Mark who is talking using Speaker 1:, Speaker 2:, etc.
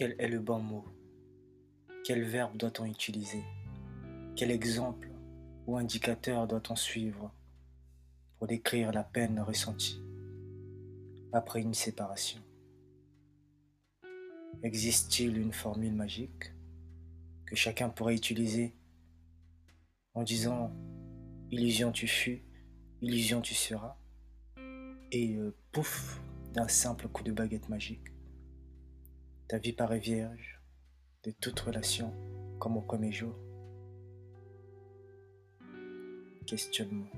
Speaker 1: Quel est le bon mot? Quel verbe doit-on utiliser? Quel exemple ou indicateur doit-on suivre pour décrire la peine ressentie après une séparation? Existe-t-il une formule magique que chacun pourrait utiliser en disant illusion tu fus, illusion tu seras et euh, pouf d'un simple coup de baguette magique? Ta vie paraît vierge de toute relation comme au premier jour. Questionnement.